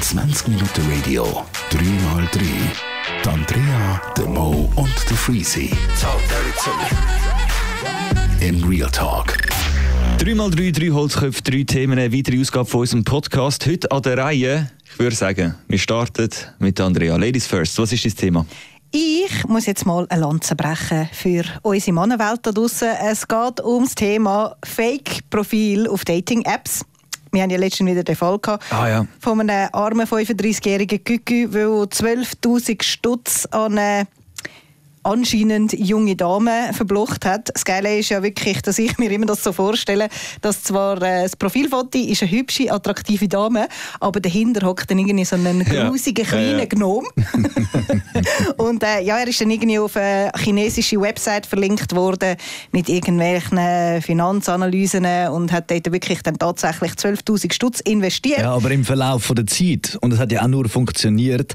20 Minuten Radio, 3x3. Die Andrea, der Mo und der Freezy. In Real Talk. 3x3, 3 Holzköpfe, 3 Themen, eine weitere Ausgabe von unserem Podcast. Heute an der Reihe, ich würde sagen, wir starten mit Andrea. Ladies first, was ist das Thema? Ich muss jetzt mal eine Lanze brechen für unsere Mannenwelt da draussen. Es geht ums Thema Fake-Profil auf Dating-Apps. Wir haben ja letztens wieder den Fall gehabt Ah, ja. von einem armen 35-jährigen Kükü, der 12'000 Stutz an eine anscheinend junge Dame verblocht hat. Das Geile ist ja wirklich, dass ich mir immer das so vorstelle, dass zwar äh, das Profilfoto ist eine hübsche, attraktive Dame, aber dahinter hockt dann irgendwie so ein Ja. grusiger, kleiner Ja, ja. Gnom. Und äh, ja, er ist dann irgendwie auf eine chinesische Website verlinkt worden mit irgendwelchen Finanzanalysen und hat dort wirklich dann tatsächlich 12'000 Stutz investiert. Ja, aber im Verlauf von der Zeit, und es hat ja auch nur funktioniert,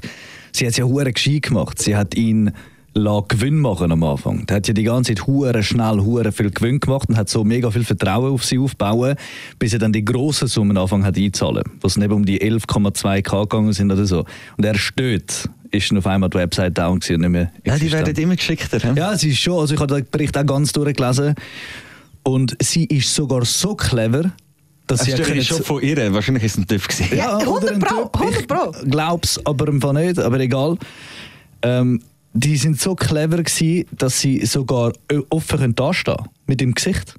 sie hat es ja hure gescheit gemacht. Sie hat ihn Gewinn machen am Anfang. Der hat ja die ganze Zeit hure schnell hure viel Gewinn gemacht und hat so mega viel Vertrauen auf sie aufbauen, bis er dann die grossen Summen anfangen hat einzahlen, was dann eben um die 11,2k gegangen sind oder so. Und er steht, ist dann auf einmal die Website down gewesen und nicht mehr Ja, die existent. werden immer geschickter. Ja, sie ist schon. Also ich habe den Bericht auch ganz durchgelesen. Und sie ist sogar so clever, dass Das sie ist ja können- schon von ihr. Wahrscheinlich ist es ein TÜV gewesen. Ja, 100 Pro, 100 Pro. Ich glaub's aber im Fall nicht, aber egal. Ähm, die sind so clever gewesen, dass sie sogar offen können dastehen mit dem Gesicht.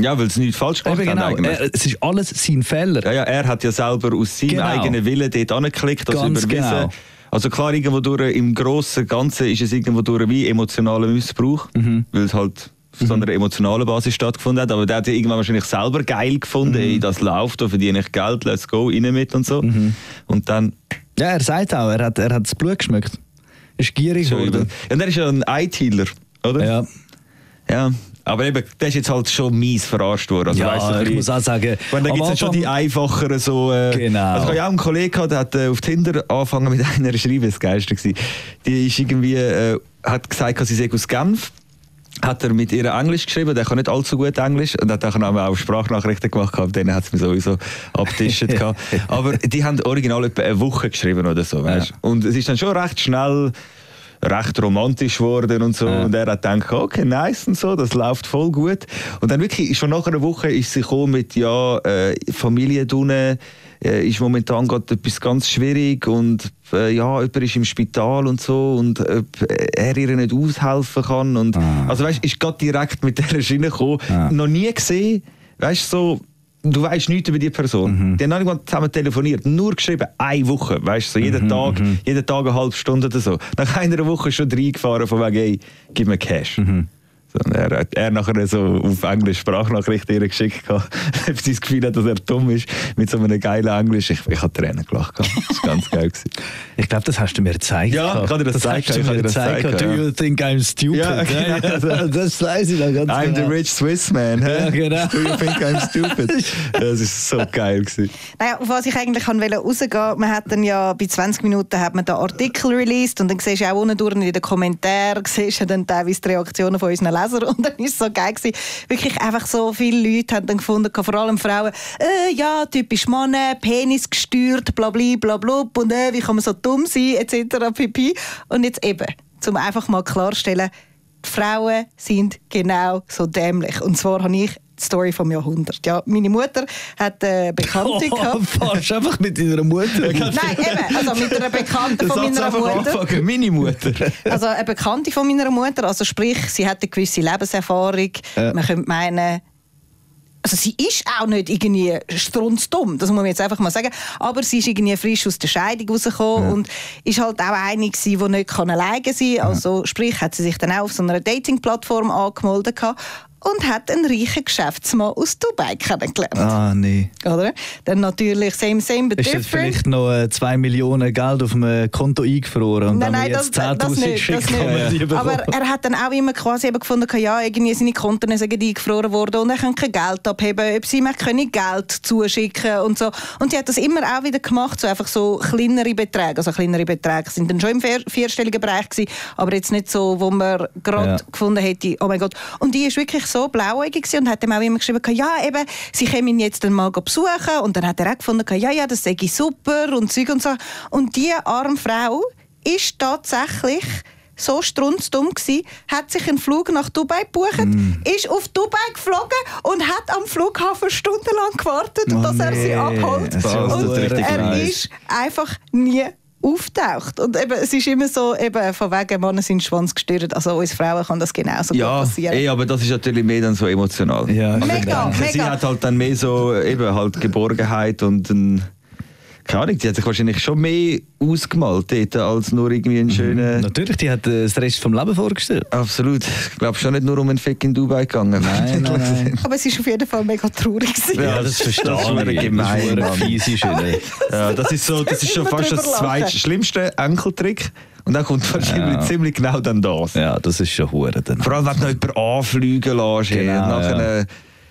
Ja, weil sie nichts falsch gemacht Eben genau. Er, es ist alles sein Fehler. Ja, ja, er hat ja selber aus seinem Genau. eigenen Willen dort angeklickt, das Ganz überwiesen. genau. Also klar, irgendwo durch, im Grossen und Ganzen ist es irgendwo durch wie emotionaler Missbrauch, Mhm. weil es halt auf so einer emotionalen Basis stattgefunden hat. Aber der hat ja irgendwann wahrscheinlich selber geil gefunden, Mhm. ey, das läuft, da verdiene ich Geld, let's go, rein mit und so. Mhm. Und dann... Ja, er sagt auch, er hat, er hat das Blut geschmeckt. Ist gierig Schon geworden. Ja, und er ist ja ein IT-Healer, oder? Ja. Ja. Aber eben, der ist jetzt halt schon mies verarscht worden. Also, Ja, weißt du, ich muss auch sagen, Wenn, da gibt es schon Anfang- die einfacheren so. Äh, Genau. Also ich habe ja auch einen Kollegen gehabt, der hat äh, auf Tinder angefangen mit einer zu schreiben, das gewesen. Die ist irgendwie, äh, hat gesagt, sie sei aus Genf. Hat er mit ihr Englisch geschrieben, der kann nicht allzu gut Englisch und hat dann auch Sprachnachrichten gemacht, gehabt, denen hat es mir sowieso abgetischt. gehabt. Aber die haben original etwa eine Woche geschrieben oder so, weißt? Ja. Und es ist dann schon recht schnell recht romantisch geworden und so. Ja. Und er hat gedacht, okay, nice und so, das läuft voll gut. Und dann wirklich, schon nach einer Woche ist sie gekommen mit, ja, äh, Familie unten, äh, ist momentan gerade etwas ganz schwierig und äh, ja, jemand ist im Spital und so und ob er ihr nicht aushelfen kann. Und, Ah. Also weißt, ist gerade direkt mit der Schiene gekommen. Ah. Noch nie gesehen, weißt so, du weißt nichts über die Person. Mhm. Die haben noch nicht zusammen telefoniert, nur geschrieben, eine Woche, weißt so Mhm, jeden Tag, jeden Tag eine halbe Stunde oder so. Nach einer Woche schon reingefahren von wegen, ey, gib mir Cash. Mhm. Und er hat er nachher so auf Englisch Sprachnachrichten ihr geschickt, gehabt, ob sie das Gefühl hat, dass er dumm ist, mit so einem geilen Englisch. Ich, ich habe Tränen gelacht. gehabt. Das war ganz geil. Gewesen. Ich glaube, das hast du mir gezeigt. Ja, ich habe dir das hast gezeigt, du ich habe mir das gezeigt. gezeigt, Do you think I'm stupid? Ja, genau. das weiß ich noch ganz I'm genau. the rich Swiss man. hä? Ja, genau. Do you think I'm stupid? Das ist so geil. Gewesen. Naja, auf was ich eigentlich wollte rausgehen man hat dann ja bei 20 Minuten hat man da Artikel released und dann siehst du auch unten in den Kommentaren siehst du dann teilweise die Reaktionen von unseren Lesern und dann ist so geil gewesen. Wirklich einfach so viele Leute haben dann gefunden, vor allem Frauen, äh, ja, typisch Mann, Penis gesteuert, bla bla bla bla und äh, wie kann man so dumm sein, etc. pp. Und jetzt eben, zum einfach mal klarstellen, Frauen sind genau so dämlich. Und zwar habe ich die Story vom Jahrhundert. Ja, meine Mutter hat eine Bekannte Oh, gehabt. fahrst einfach mit deiner Mutter. Nein, eben, also mit einer Bekannten von meiner Mutter. anfangen. Meine Mutter. Also eine Bekannte von meiner Mutter, also sprich, sie hat eine gewisse Lebenserfahrung. Ja. Man könnte meinen, also sie ist auch nicht irgendwie strunzdumm, das muss man jetzt einfach mal sagen, aber sie ist irgendwie frisch aus der Scheidung rausgekommen und ist halt auch eine gewesen, die nicht kann alleine sein kann. Also sprich, hat sie sich dann auch auf so einer Dating-Plattform angemeldet gehabt und hat einen reichen Geschäftsmann aus Dubai kennengelernt. Ah, nee. Oder? Dann natürlich same, same, but Ist different. vielleicht noch 2 Millionen Geld auf einem Konto eingefroren und Nein, wenn nein, jetzt das 10'000 nicht. schickt, Das kann man die nicht. bekommen? Aber er hat dann auch immer quasi eben gefunden, ja, irgendwie seine Konten sind eingefroren worden und er kann kein Geld abheben, ob sie ihm können Geld zuschicken und so. Und sie hat das immer auch wieder gemacht, so einfach so kleinere Beträge. Also kleinere Beträge sind dann schon im vier, vierstelligen Bereich gewesen, aber jetzt nicht so, wo man gerade Ja. gefunden hätte, oh mein Gott. Und die ist wirklich so so blauäugig und hat ihm auch immer geschrieben, ja, eben, sie können ihn jetzt mal besuchen. Und dann hat er auch gefunden, ja, ja, das sei super und Zeug und so. Und diese arme Frau ist tatsächlich so strunzdumm gsi, hat sich einen Flug nach Dubai gebucht, Mm. ist auf Dubai geflogen und hat am Flughafen stundenlang gewartet, Oh dass er sie nee, abholt. das und er ist einfach nie auftaucht. Und eben, es ist immer so, eben, von wegen Männer sind Schwanz gestört. Also uns Frauen kann das genauso gut Ja, passieren. ey, aber das ist natürlich mehr dann so emotional. Ja, Mega, auch. Sie mega. hat halt dann mehr so eben halt Geborgenheit und ein, keine Ahnung, die hat sich wahrscheinlich schon mehr ausgemalt dort, als nur irgendwie einen schönen... Natürlich, die hat äh, das Rest vom Leben vorgestellt. Absolut. Ich glaube schon nicht nur um einen Fick in Dubai gegangen. Nein, nein, nein. Aber es ist auf jeden Fall mega traurig. gewesen. Ja, das verstehe ich. Gemein, Das ist. Ja, das ist so, das ist schon fast das drüber lachen. zweitschlimmste Enkeltrick. Und dann kommt wahrscheinlich Ja. ziemlich genau dann das. Ja, das ist schon hure. Vor allem, wenn du noch jemanden anfliegen lässt hey, Genau, und nachher ja.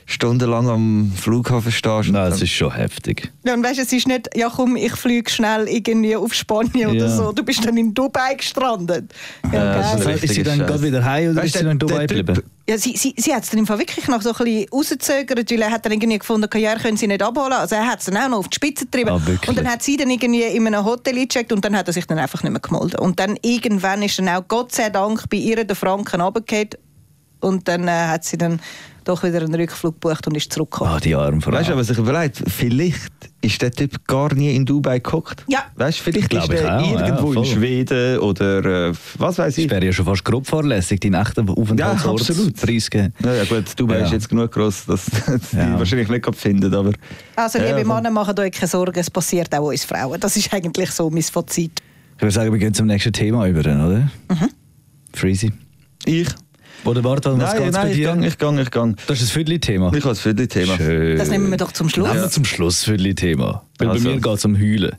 Eine Stunde lang am Flughafen stehst. Nein, das ist schon heftig. Ja, und weißt, es ist nicht, ja komm, ich fliege schnell irgendwie auf Spanien oder Ja. so. Du bist dann in Dubai gestrandet. Ja, Ja, das ist ist sie dann gerade wieder heim oder Weißt ist sie dann in Dubai geblieben? Ja, sie, sie, sie hat es dann im Fall wirklich noch so ein bisschen rausgezögert, weil er hat dann irgendwie gefunden, ja, er können sie nicht abholen. Also er hat es dann auch noch auf die Spitze getrieben. Ah, und dann hat sie dann irgendwie in einem Hotel gecheckt und dann hat er sich dann einfach nicht mehr gemeldet. Und dann irgendwann ist dann auch Gott sei Dank bei ihr der Franken runtergefallen und dann äh, hat sie dann doch wieder einen Rückflug gebucht und ist zurückgekommen. Ah, die arme Frau. Weißt du, was ich überlegt, vielleicht ist der Typ gar nie in Dubai geguckt. Ja. Weißt du, vielleicht ist ich er auch, ja, irgendwo voll. in Schweden oder äh, was weiß Das ich. wäre ja schon fast grob fahrlässig, deinen echten Aufenthaltsort Ja, absolut. preisgeben. Ja, ja gut, Dubai Ja. ist jetzt genug groß, dass die Ja. wahrscheinlich nicht gerade finden, aber Also liebe Ja. Männer, macht euch keine Sorgen, es passiert auch uns Frauen. Das ist eigentlich so mein Fazit. Ich würde sagen, wir gehen zum nächsten Thema über, oder? Freezy. ich. Oder warte, was nein, nein, bei ich dir? gang, ich gang, ich gang. Das ist das Viertel-Thema. Ich habe das Viertel-Thema. Schön. Das nehmen wir doch zum Schluss. Nehmen wir zum Schluss das Viertel-Thema. Weil Also. bei mir geht es um Heulen.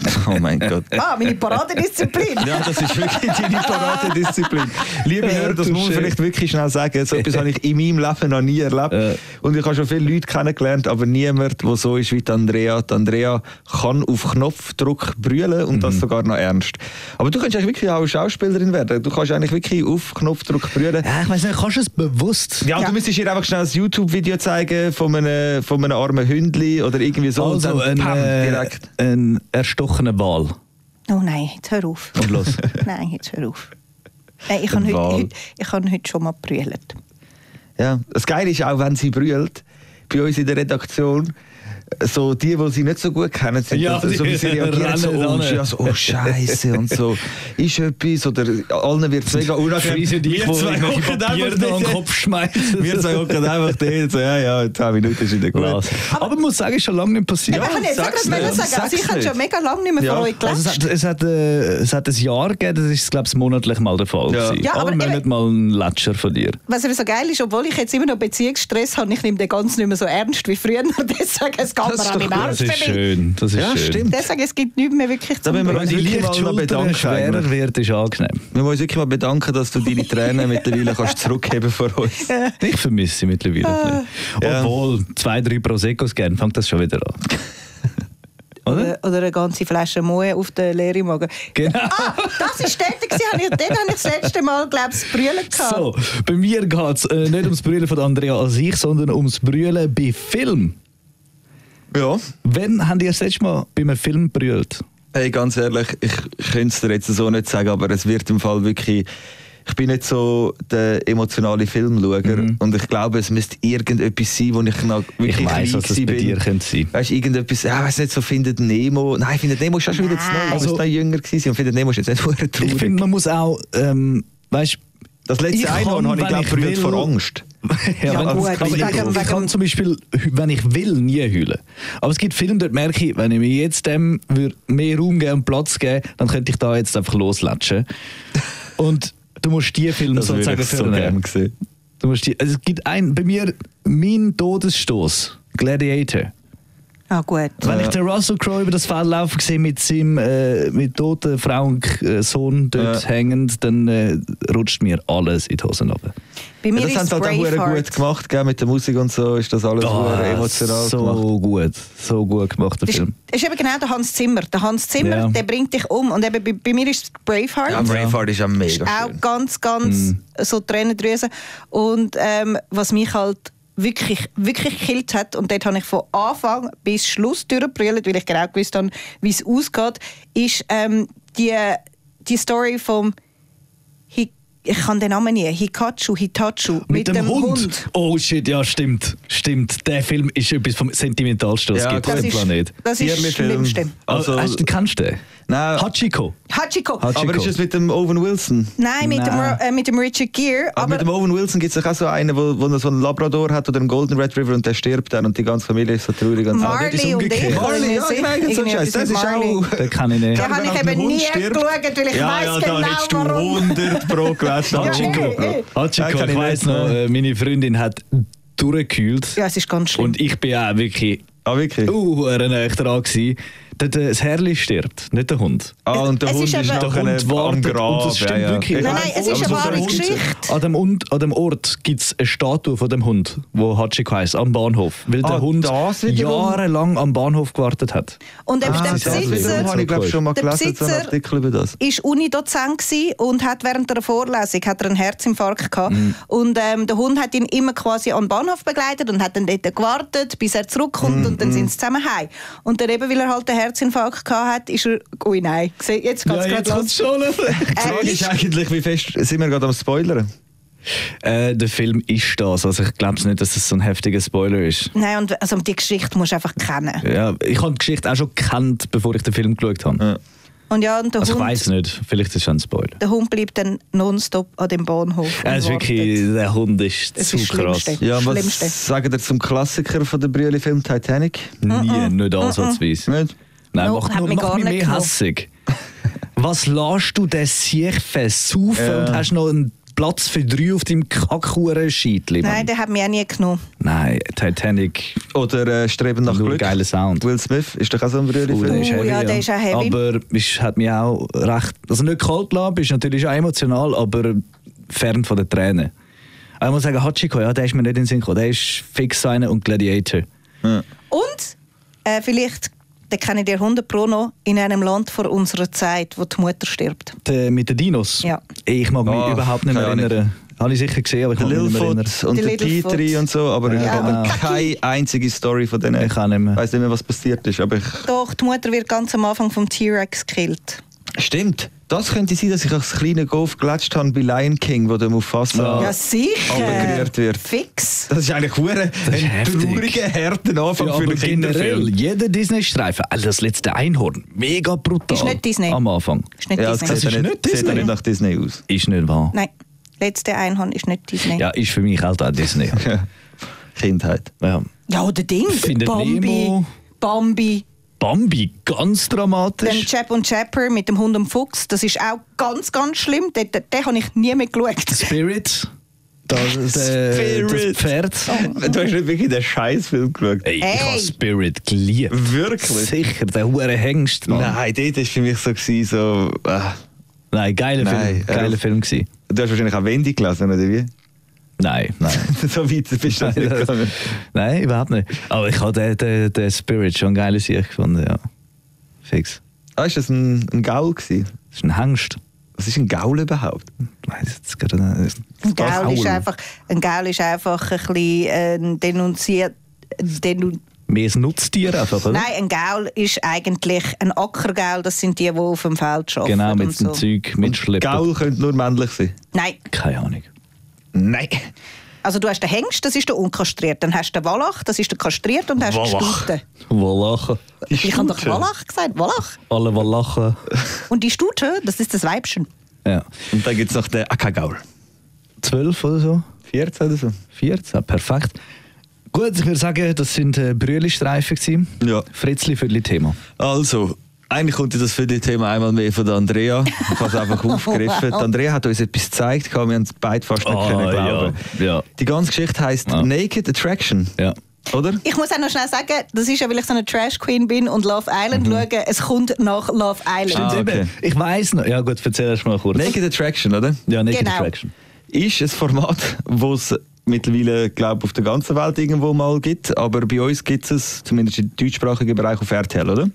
Oh mein Gott. Ah, meine Paradedisziplin. Ja, das ist wirklich deine Paradedisziplin. Liebe Hörer, das muss man vielleicht wirklich schnell sagen. So etwas habe ich in meinem Leben noch nie erlebt. Und ich habe schon viele Leute kennengelernt, aber niemand, der so ist wie die Andrea. Die Andrea kann auf Knopfdruck brüllen und Mhm. das sogar noch ernst. Aber du kannst eigentlich wirklich auch Schauspielerin werden. Du kannst eigentlich wirklich auf Knopfdruck brüllen. Ja, ich weiß nicht, kannst du es bewusst? Ja, Ja. du müsstest ihr einfach schnell ein YouTube-Video zeigen von einem, von einem armen Hündli oder irgendwie so. Also und ein, äh, direkt. ein erstochener Wal. Oh nein, jetzt hör auf. Und los. Nein, jetzt hör auf. Nein, ich habe heute, heute, ich habe heute schon mal gebrüllt. Ja, das Geile ist auch, wenn sie brüllt, bei uns in der Redaktion, so die, die sie nicht so gut kennen, sind Ja, dann so, wie sie reagieren, so, oh, ja, so, oh Scheiße und so, ist etwas oder allen wird es mega unangenehm. Ich, Wir zwei hocken einfach den. Kopf schmeißen. Wir zwei hocken einfach dort, so, ja, ja, in 10 Minuten ist wieder gut. Lass. Aber man muss sagen, ist schon lange nicht passiert. ich kann jetzt sag's sagen, also ich habe schon mega lange nicht mehr Ja. von euch Also es, hat, es, hat, äh, es hat ein Jahr gegeben, das ist, glaube ich, monatlich mal der Fall. Ja. Ja, aber aber eben- nicht mal einen Latscher von dir. Was eben so geil ist, obwohl ich jetzt immer noch Beziehungsstress habe, ich nehme den ganz nicht mehr so ernst wie früher. Deswegen, es geht Das mir ist an doch meinen gut. Arsch Das ist schön. Das ist Ja, schön. stimmt. Deswegen, es gibt nichts mehr wirklich Da zum müssen wir Wenn uns wirklich mal bedanken. schwerer wird, ist angenehm. Wir müssen uns wirklich mal bedanken, dass du deine Tränen mittlerweile kannst zurückheben vor uns. Ich vermisse sie mittlerweile. bisschen. Ja. Obwohl, zwei, drei Proseccos gern, fängt das schon wieder an. Oder? Oder, eine ganze Flasche Moe auf den leeren Magen. Genau. Ah, das war dort, gewesen. Habe ich- dort habe ich das letzte Mal, glaube ich, das Brüllen gehabt. So, bei mir geht es äh, nicht ums Brüllen von Andrea an sich, sondern ums Brüllen bei Film. Ja. Wann habt ihr das letzte Mal bei einem Film brüllt? Hey, ganz ehrlich, ich könnte es dir jetzt so nicht sagen, aber es wird im Fall wirklich. Ich bin nicht so der emotionale Filmschauer und ich glaube, es müsste irgendetwas sein, wo ich noch wirklich Mhm. Ich weiss, was das bei bin. dir könnte sein. Weißt du, irgendetwas, ja, weiß nicht, so findet Nemo. Nein, findet Nemo ist auch schon wieder zu neu. Ich Also- muss noch jünger gewesen und findet Nemo ist jetzt nicht verdammt traurig. Ich finde, man muss auch, ähm, weißt das letzte Einhorn kann, habe ich, glaube ich will- vor Angst. Ja, Ja, gut, aber ich, wegen- ich kann zum Beispiel, wenn ich will, nie heulen. Aber es gibt Filme, dort merke ich, wenn ich mir jetzt dem mehr Raum geben und Platz geben, dann könnte ich da jetzt einfach loslatschen. Und du musst die Filme Das sozusagen ich so gerne gesehen. Du musst die, also es gibt ein, bei mir, mein Todesstoß, Gladiator. Ah, gut. Wenn ich den Russell Crowe über das Feld laufen sehe mit seinem äh, mit toten Frau und äh, Sohn dort Ja. hängend, dann äh, rutscht mir alles in die Hosen runter. Bei mir Ja, das haben ist sie halt auch gut gemacht, gell? mit der Musik und so ist das alles Ah, verdammt emotional so gemacht. gut, so gut gemacht der Das ist, Film. das ist eben genau der Hans Zimmer. Der Hans Zimmer, Ja. der bringt dich um. Und eben bei, bei mir ist es Braveheart. Ja, Braveheart ist ja mega auch schön. ganz, ganz Mhm. so Tränendrüsen. Und ähm, was mich halt wirklich, wirklich gekillt hat, und dort habe ich von Anfang bis Schluss durchgebrüllt, weil ich genau gewusst habe, wie es ausgeht, ist ähm, die, die Story vom ich kann den Namen nie, Hikachu, Hitachu, Mit, dem, Hund. Oh shit, ja, stimmt. Stimmt. Der Film ist etwas vom Sentimentalsten, was es Ja, gibt auf dem ist, Planet. das ist das Tierli-Film. Schlimmste. Also- Also, hast du, kennst du den? Nein. Hachiko. Hachiko. Hachiko. Aber ist es mit dem Owen Wilson? Nein, mit, Nein. Dem, äh, mit dem Richard Gere. Aber, mit dem Owen Wilson gibt es auch so einen, wo, wo so einen Labrador hat oder einen Golden Red River und der stirbt dann und die ganze Familie ist so traurig. Und so. dort ist Marley und ich. umgekehrt. Marley, ja, genau, so Irgendwie Scheiß. Das ist Marley. auch... Den kann ich nicht. Den habe ich ein eben nie stirbt- geschaut, weil ich ja, weiss ja, genau, da hättest du warum. 100 pro gewählt. Hachiko. Hachiko. Ja, ja. Ja, ich ich weiss nicht, noch, äh, meine Freundin hat durchgekühlt. Ja, es ist ganz schlimm. Und ich bin auch wirklich Ah, wirklich? uh, näher dran gewesen. Der, der, das Herrli stirbt, nicht der Hund. Ah, und der Es Hund ist ist, Der Hund am wartet Grab. und das stimmt ja, ja. wirklich. Nein, nein, es ist eine wahre Hund- Geschichte. An dem, Hund, an dem Ort gibt es eine Statue von dem Hund, wo Hachiko heisst, am Bahnhof. Weil Ah, der Hund das wiederum? jahrelang am Bahnhof gewartet hat. Und eben Ah, der. Besitzer habe ich glaube schon mal Der gelesen, so einen Besitzer- Artikel über das. ist Unidozent gsi und hat während der Vorlesung hat er einen Herzinfarkt gehabt. Mhm. Und ähm, der Hund hat ihn immer quasi den Bahnhof begleitet und hat dann dort gewartet, bis er zurückkommt Mhm, und dann sind sie zusammen heim. Und dann eben, weil er halt einen Herzinfarkt gehabt hat, ist er... Ui, nein. Jetzt geht's gerade los. schon. Die Frage Äh, ist eigentlich, wie fest sind wir gerade am Spoilern? äh, der Film ist das. Also ich glaube nicht, dass es so ein heftiger Spoiler ist. Nein, und also die Geschichte musst du einfach kennen. Ja, ich habe die Geschichte auch schon gekannt, bevor ich den Film geschaut habe. Ja. Und ja, und der, Also ich weiß nicht, vielleicht ist es schon ein Spoiler. der Hund bleibt dann nonstop an dem Bahnhof. Ja, es ist wirklich, der Hund ist Das zu ist das krass. Schlimmste. Ja, was Schlimmste. sagen ihr zum Klassiker von der Brüeli-Film Titanic? Nie, nicht ansatzweise. Nicht? Nein, No, mach, nur, mich mach gar mich nicht mehr genommen. hässig. Was lässt du den Sieg versaufen Ja. und hast noch einen Platz für drei auf deinem Kackhuren-Scheitli? Nein, der hat mich auch nie genommen. Nein, Titanic, Oder äh, Streben nach nur Glück? geiler Sound. Will Smith ist doch auch so ein Oh, der Brüeli-Film. ist Oh, heavy, ja, der ist auch heavy. Aber es hat mich auch recht, also nicht kalt gelassen, ist natürlich auch emotional, aber fern von den Tränen. Aber ich muss sagen, Hachiko, ja, der ist mir nicht in den Sinn gekommen. Der ist fix so einer und Gladiator. Und äh, vielleicht, den kenne ich dir 100 Pro noch, in einem Land vor unserer Zeit, wo die Mutter stirbt. Der, mit den Dinos? Ja. Ich mag mich Ah, überhaupt nicht mehr erinnern. Habe ich sicher gesehen, aber ich kann mich nicht mehr erinnern. Und Die der. Petri und so, aber ich Ja, habe aber- keine einzige Story von denen. Ich mehr. weiß nicht mehr, was passiert ist, aber ich... Doch, die Mutter wird ganz am Anfang vom T-Rex gekillt. Stimmt. Das könnte sein, dass ich als kleiner Golf gelatscht habe bei Lion King, wo der Mufasa... Ja, sicher. Abgerührt wird. Fix. Das ist eigentlich ein heftig. trauriger, harter Anfang Ja, für einen generell, Kinderfilm. jeder Disney-Streifen, also das letzte Einhorn, mega brutal. Ist nicht Disney. Am Anfang. Ist nicht Ja, Disney. sieht ja ist nicht, nicht sieht Disney. nicht nach Disney aus. Ist nicht wahr. Nein, letzte Einhorn ist nicht Disney. Ja, ist für mich halt auch Disney. Kindheit. ja. Ja, oder Ding. Findet Bambi. Nemo. Bambi. Bambi, ganz Dann dramatisch. Chap und Chapper mit dem Hund und Fuchs. Das ist auch ganz, ganz schlimm. Den, den, den habe ich nie mehr geschaut. Spirit, das, der, Spirit. das Pferd. Du hast nicht wirklich den Scheißfilm geschaut. Ey, ich Hey. habe Spirit geliebt. Wirklich? Sicher, der hure Hengst, Mann. Nein, dort war für mich so, gewesen, so ah. Nein, geiler Nein, Film. Geiler äh, Film gewesen. Du hast wahrscheinlich auch Wendy gelesen, oder wie? Nein, nein. so weit bist du nicht gegangen. Nein, überhaupt nicht. Aber ich habe den, den, den Spirit schon geil Sieg gefunden, ja. Fix. Ah, ist das ein, ein Gaul gewesen? Das ist ein Hengst. Was ist ein Gaul überhaupt? Jetzt gerade nicht. Ein Gaul ist einfach, ein Gaul ist einfach ein bisschen äh, denunziert. Denun Mehr ein Nutztier einfach, oder? Nein, ein Gaul ist eigentlich ein Ackergaul. Das sind die, die auf dem Feld arbeiten. Genau, mit dem so. Zeug mitschleppen. Gaul könnte nur männlich sein. Nein, Keine Ahnung. Nein. also du hast den Hengst, das ist der unkastriert. Dann hast du den Wallach, das ist der kastriert und dann hast du die Wallach. Stute. Wallachen. Ich habe doch. Wallach gesagt, Wallach. Alle Wallachen. Und die Stute, das ist das Weibchen. Ja. Und dann gibt es noch den Akagaul. Zwölf oder so? 14 oder so? 14, perfekt. Gut, ich würde sagen, das sind äh, Brühlistreifen. Ja. Fritzli für das Thema. Also, eigentlich kommt das für das Thema einmal mehr von der Andrea. Ich habe es einfach aufgegriffen. Die Andrea hat uns etwas gezeigt, wir haben es beide fast nicht Ah, können glauben. ja, ja. Die ganze Geschichte heisst Ja. Naked Attraction. Ja. Oder? Ich muss auch noch schnell sagen, das ist ja, weil ich so eine Trash Queen bin und Love Island schaue. Es kommt nach Love Island. Ah, okay. Ich weiß noch. Ja gut, erzähl erst mal kurz. Naked Attraction, oder? Ja, Naked Genau. Attraction. Ist ein Format, wo es mittlerweile, glaube ich, auf der ganzen Welt irgendwo mal gibt. Aber bei uns gibt es, zumindest im deutschsprachigen Bereich, auf RTL, oder?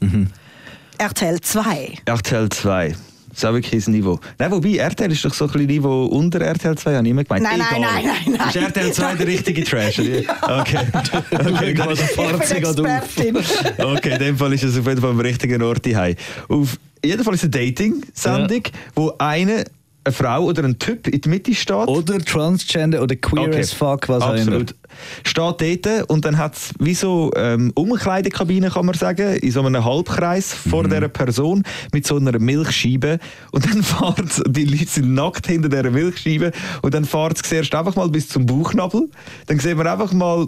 RTL 2. RTL 2. Das ist auch wirklich ein Niveau. Nein, wobei, RTL ist doch so ein bisschen Niveau unter RTL 2, habe ich immer gemeint. Nein, nein, nein, nein, nein. Ist RTL 2 der richtige Trash? oder? Okay. okay. Hast Fahrt Ich bin. Expertin. Okay, in dem Fall ist es auf jeden Fall am richtigen Ort daheim. Auf jeden Fall ist es eine Dating-Sendung, wo eine, eine Frau oder ein Typ in der Mitte steht. Oder Transgender oder Queer Okay. as fuck, was auch immer. Absolut. Steht dort und dann hat es wie so ähm, Umkleidekabine, kann man sagen, in so einem Halbkreis vor Mhm. dieser Person mit so einer Milchscheibe. Und dann fährt die Leute sind nackt hinter dieser Milchscheibe und dann fährt es zuerst einfach mal bis zum Bauchnabel. Dann sehen wir einfach mal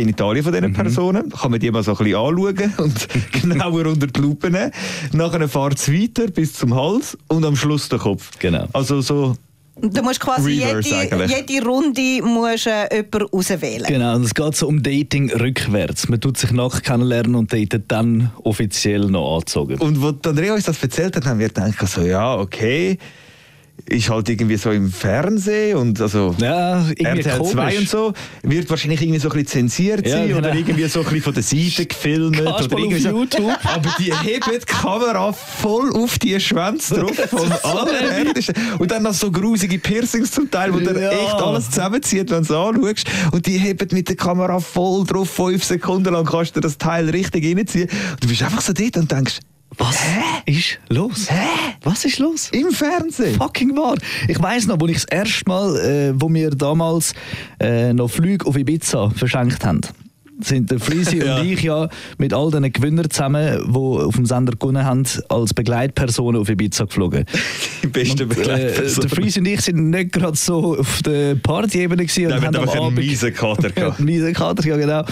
Genitalien von Mhm. diesen Personen, kann man die mal so ein bisschen anschauen und genauer unter die Lupe nehmen. Nachher fährt es weiter bis zum Hals und am Schluss der Kopf. Genau. Also so Du musst quasi Reverse jede, eigentlich. jede Runde musst, äh, jemanden auswählen. Genau, und es geht so um Dating rückwärts. Man tut sich nackt kennenlernen und datet dann offiziell noch angezogen. Und wo die Andrea uns das erzählt hat, haben wir gedacht, so, ja, okay, ist halt irgendwie so im Fernsehen und also Ja, RTL 2 komisch. und so, wird wahrscheinlich irgendwie so ein bisschen zensiert Ja, sein genau. oder irgendwie so ein bisschen von der Seite gefilmt. Kannst oder irgendwie so. YouTube. Aber die heben die Kamera voll auf die Schwänze drauf vom allerhärtesten. Und dann noch so grusige Piercings zum Teil, wo Ja. echt alles zusammenzieht, wenn du es anschaust. Und die heben mit der Kamera voll drauf, fünf Sekunden lang kannst du das Teil richtig reinziehen. Und du bist einfach so dort und denkst, Was ist los? Was ist los? im Fernsehen? Fucking wahr. Ich weiß noch, wo ich das erste Mal, äh, wo wir damals äh, noch Flüge auf Ibiza verschenkt haben, sind der Freezy Ja. und ich ja mit all den Gewinnern zusammen, die auf dem Sender gewonnen haben, als Begleitpersonen auf Ibiza geflogen. Die beste Und, äh, Begleitperson. der Freezy und ich sind nicht gerade so auf der Party-Ebene gewesen. Nein, wir haben einfach einen Abend- miesen Kater gehabt. einen miesen Kater, ja genau.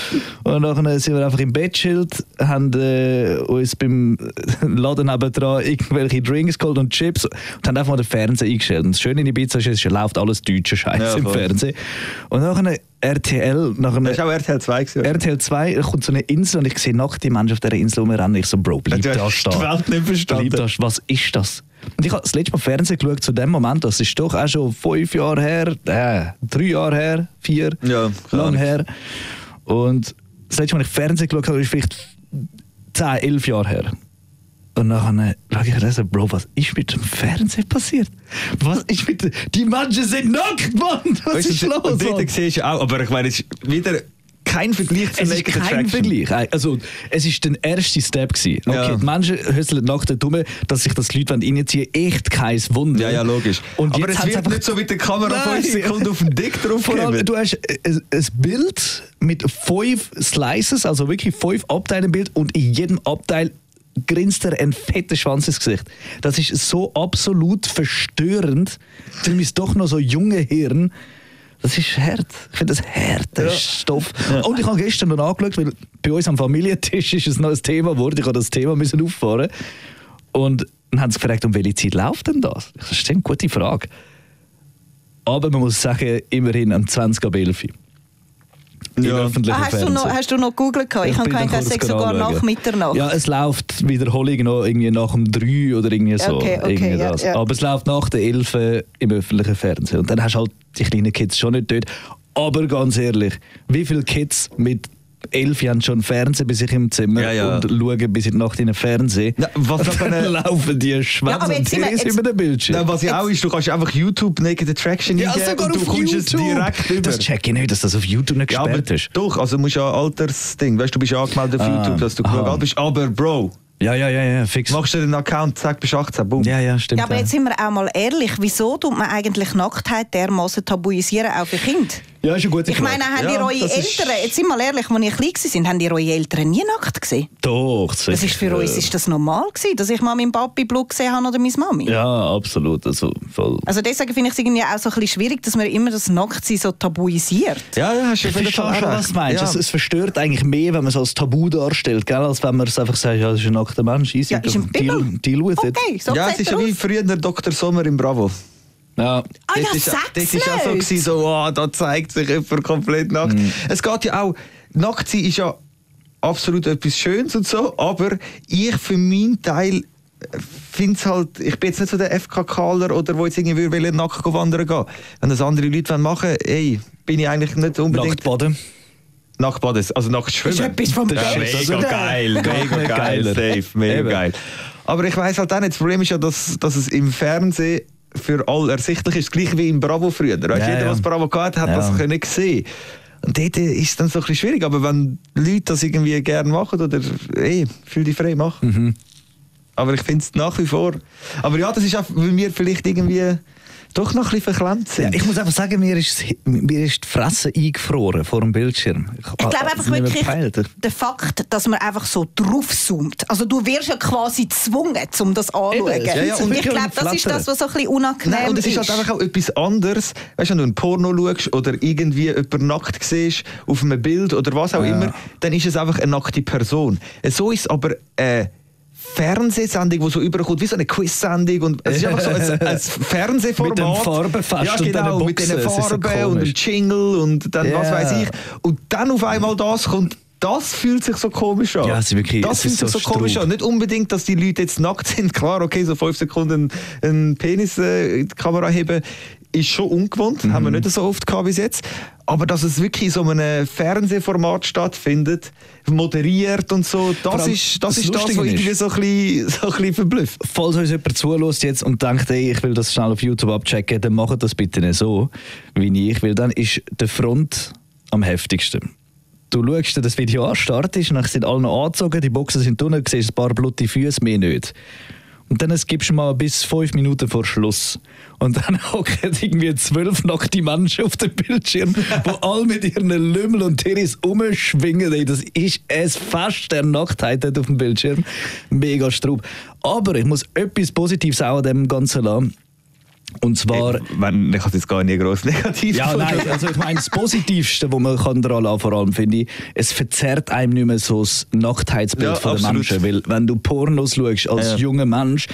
Und dann sind wir einfach im Bett chillt, haben äh, uns beim Laden nebendran irgendwelche Drinks geholt und Chips und haben einfach mal den Fernseher eingestellt. Und das Schöne in Ibiza ist, es läuft alles deutsche Scheiß Ja, im. Fernsehen. Und nachher RTL, nach Das war auch RTL 2. gewesen. RTL 2 kommt so eine Insel und ich sehe nackte Menschen auf dieser Insel rumrennen. Ich so, Bro, bleib Du da hast stehen. die Welt nicht verstanden. Bleib da, was ist das? Und ich habe das letzte Mal Fernsehen geschaut zu dem Moment, das ist doch auch schon fünf Jahre her, äh, drei Jahre her, vier, Ja, lang her. Und das letzte Mal, als ich Fernsehen geschaut habe, ist vielleicht zehn, elf Jahre her. Und dann schaue ich raus, Bro, was ist mit dem Fernsehen passiert? Was ist mit Die Menschen sind nackt, Mann! Was Weißt ist los? und dort siehst du auch, aber ich meine, es ist wieder kein Vergleich zu Es ist kein Attraction. Vergleich. Also, es ist der erste Step. Gewesen. Okay, Ja. die Menschen höseln nach der Dumme, dass sich das die Leute reinziehen wollen. Echt kein Wunder. Ja, ja, logisch. Und aber es wird nicht so mit der Kamera Nein. 5 Sekunden auf den Dick drauf Vor allem, du hast ein, ein Bild mit fünf Slices, also wirklich fünf Abteile im Bild und in jedem Abteil grinst er ein fetter Schwanz ins Gesicht. Das ist so absolut verstörend. Für mich doch noch so junge Hirn. Das ist hart. Ich finde das hart, das ist Stoff. Und ich habe gestern noch angeschaut, weil bei uns am Familientisch ist es noch ein Thema geworden. Ich habe das Thema müssen auffahren. Und dann haben sie gefragt, um welche Zeit läuft denn das? Das ist eine gute Frage. Aber man muss sagen, immerhin am 20 ab 11 Im Ja. öffentlichen Ah, hast, du noch, hast du noch gegoogelt? gehabt? Ich habe dann es sei sogar anschauen. nach Mitternacht. Ja, es läuft Wiederholung noch irgendwie nach dem 3 oder irgendwie so. Okay, okay, irgendwie ja, das. ja. Aber es läuft nach der 11 im öffentlichen Fernsehen. Und dann hast du halt die kleinen Kids schon nicht dort. Aber ganz ehrlich, wie viele Kids mit 11 haben schon Fernsehen bei sich im Zimmer Ja, ja. und schauen bis in die Nacht in den Fernsehen? Ja, was und dann laufen die Ja, Schwänze aber und jetzt- über den Bildschirm. Nein, was ja auch ist, du kannst einfach YouTube Naked Attraction ja, eingeben sogar und du auf kommst YouTube. es direkt über. Das check ich nicht, dass das auf YouTube nicht ja, aber gesperrt ist. doch, also musst ja Altersding, weißt du, du bist ja angemeldet auf Ah, YouTube, dass du alt bist. Aber Bro, Ja, ja, ja, ja, fix. machst du den Account, sag, bist 18, boom. Ja, ja, stimmt. Ja, aber jetzt sind wir auch mal ehrlich. Wieso tut man eigentlich Nacktheit dermaßen tabuisieren, auch für Kinder? Ja, ist eine gute Ich meine, haben Ja, eure ist- Eltern, jetzt sind wir mal ehrlich, als ihr klein waren, haben ihr eure Eltern nie nackt gesehen? Doch, Das ist für uns ist das normal gewesen, dass ich mal meinen Papi Blut gesehen habe oder meine Mami. Ja, absolut. Also, voll. Also deswegen finde ich es irgendwie auch so ein bisschen schwierig, dass man immer das Nacktsein so tabuisiert. Ja, ja, hast du Ich verstehe Fall schon, recht. was du meinst. Ja. Es, es verstört eigentlich mehr, wenn man es als Tabu darstellt, gell? als wenn man es einfach sagt, ja, das ist ein nackter Mensch, easy, Ja, ist ein deal, deal with it. Okay, so ja, es ist ja wie früher der Dr. Sommer im Bravo. Ja. Ah ja, das ist, sag's das ist auch so, gewesen, so oh, da zeigt sich jemand komplett nackt. Mhm. Es geht ja auch, nackt sein ist ja absolut etwas Schönes und so, aber ich für meinen Teil finde es halt, ich bin jetzt nicht so der FKKler oder wo jetzt irgendwie will nackt wandern gehen. Wenn das andere Leute machen wollen, ey, bin ich eigentlich nicht unbedingt... Nacktbaden. Nacktbaden, also nackt schwimmen. Das ist etwas vom Das ist mega geil, mega geil, safe, mega Eben. geil. Aber ich weiss halt auch nicht, das Problem ist ja, dass, dass es im Fernsehen für alle ersichtlich ist, gleich wie im Bravo früher. Weißt, Ja, jeder, ja. was Bravo gehabt hat, hat Ja. das können sehen. Und dort ist es dann so ein bisschen schwierig. Aber wenn Leute das irgendwie gerne machen oder ey, fühl dich frei machen. Mhm. Aber ich finde es nach wie vor. Aber ja, das ist auch, weil wir vielleicht irgendwie doch noch ein bisschen verklemmt Ja, sind. ich muss einfach sagen, mir ist, mir ist die Fresse eingefroren vor dem Bildschirm. Ich glaube einfach wirklich, der Fakt, dass man einfach so draufzoomt. Also du wirst ja quasi gezwungen, um das anzuschauen. Ja, ja, und ich ich glaube, das ist das, was so ein bisschen unangenehm Nein, und es ist ist. halt einfach auch etwas anderes. Weißt du, wenn du ein Porno schaust oder irgendwie jemanden nackt siehst auf einem Bild oder was auch Ja. immer, dann ist es einfach eine nackte Person. So ist es aber eine Fernsehsendung, die so überkommt, wie so eine Quiz-Sendung. Und es ist einfach so ein, ein Fernsehformat. Mit dem Farbenfest ja, und genau, diesen mit den ist so Farben und dem. Jingle und dann was Ja. weiß ich. Und dann auf einmal das kommt. Das fühlt sich so komisch an. Ja, es ist wirklich- das fühlt sich so so komisch an. Nicht unbedingt, dass die Leute jetzt nackt sind. Klar, okay, so fünf Sekunden einen Penis äh, in die Kamera heben, ist schon ungewohnt. Haben wir Mhm. nicht so oft gehabt bis jetzt. Aber dass es wirklich in so einem Fernsehformat stattfindet, moderiert und so, das ist das, das ist das was irgendwie so ein bisschen, so ein bisschen verblüfft. Falls uns jemand zulässt jetzt und denkt, ey, ich will das schnell auf YouTube abchecken, dann macht das bitte nicht so, wie ich, weil dann ist der Front am heftigsten. Du schaust dir das Video an, startest, dann sind alle noch angezogen, die Boxen sind unten, siehst ein paar blutige Füße, mehr nicht. Und dann gibst du mal bis fünf Minuten vor Schluss. Und dann hocken irgendwie zwölf nackte Menschen auf dem Bildschirm, die alle mit ihren Lümmel und Tiris umschwingen. Ey, Das ist ein Fest der Nacktheit auf dem Bildschirm. Mega Straub. Aber ich muss etwas Positives auch an dem Ganzen lassen. Und zwar. Ey, wenn, ich habe es jetzt gar nicht gross negativ Ja, nein, also ich meine, das Positivste, was man kann daran lassen, vor allem finde ich, es verzerrt einem nicht mehr so das Nacktheitsbild Ja, von der absolut. Menschen. Weil wenn du Pornos schaust als Ja. junger Mensch,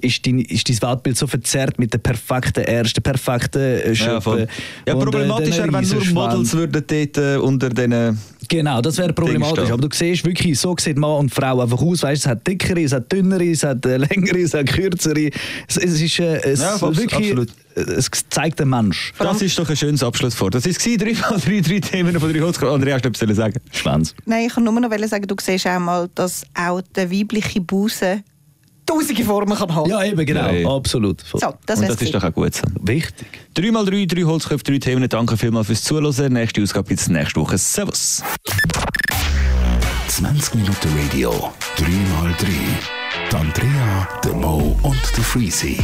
ist dein, ist dein Weltbild so verzerrt mit den perfekten Ärzten, perfekten äh, Ja, voll. ja und, äh, problematischer, den wenn nur. Models würden dort äh, unter diesen... Genau, das wäre problematisch. Aber du siehst wirklich, so sieht Mann und Frau einfach aus. Weißt, es hat dickere, es hat dünnere, es hat längere, es hat kürzere. Es, es ist äh, es Ja, abs- wirklich, absolut. es zeigt den Mensch. Das ist doch ein schönes Abschlusswort. Das war drei mal drei, drei Themen von drei Holzkreuz. Andrea, hast du etwas sagen? Schwanz. Nein, ich kann nur noch sagen, du siehst auch mal, dass auch der weibliche Busen tausende Formen kann haben. Ja, eben, genau. Ja, ja. Absolut. So, das das ist doch auch gut so. Wichtig. 3x3, 3 Holzköpfe, 3 Themen. Danke vielmals fürs Zuhören. Nächste Ausgabe bis nächste Woche. Servus. 20 Minuten Radio, 3x3. Die Andrea, der Mo und der Freezy.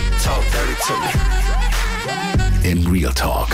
Im Real Talk.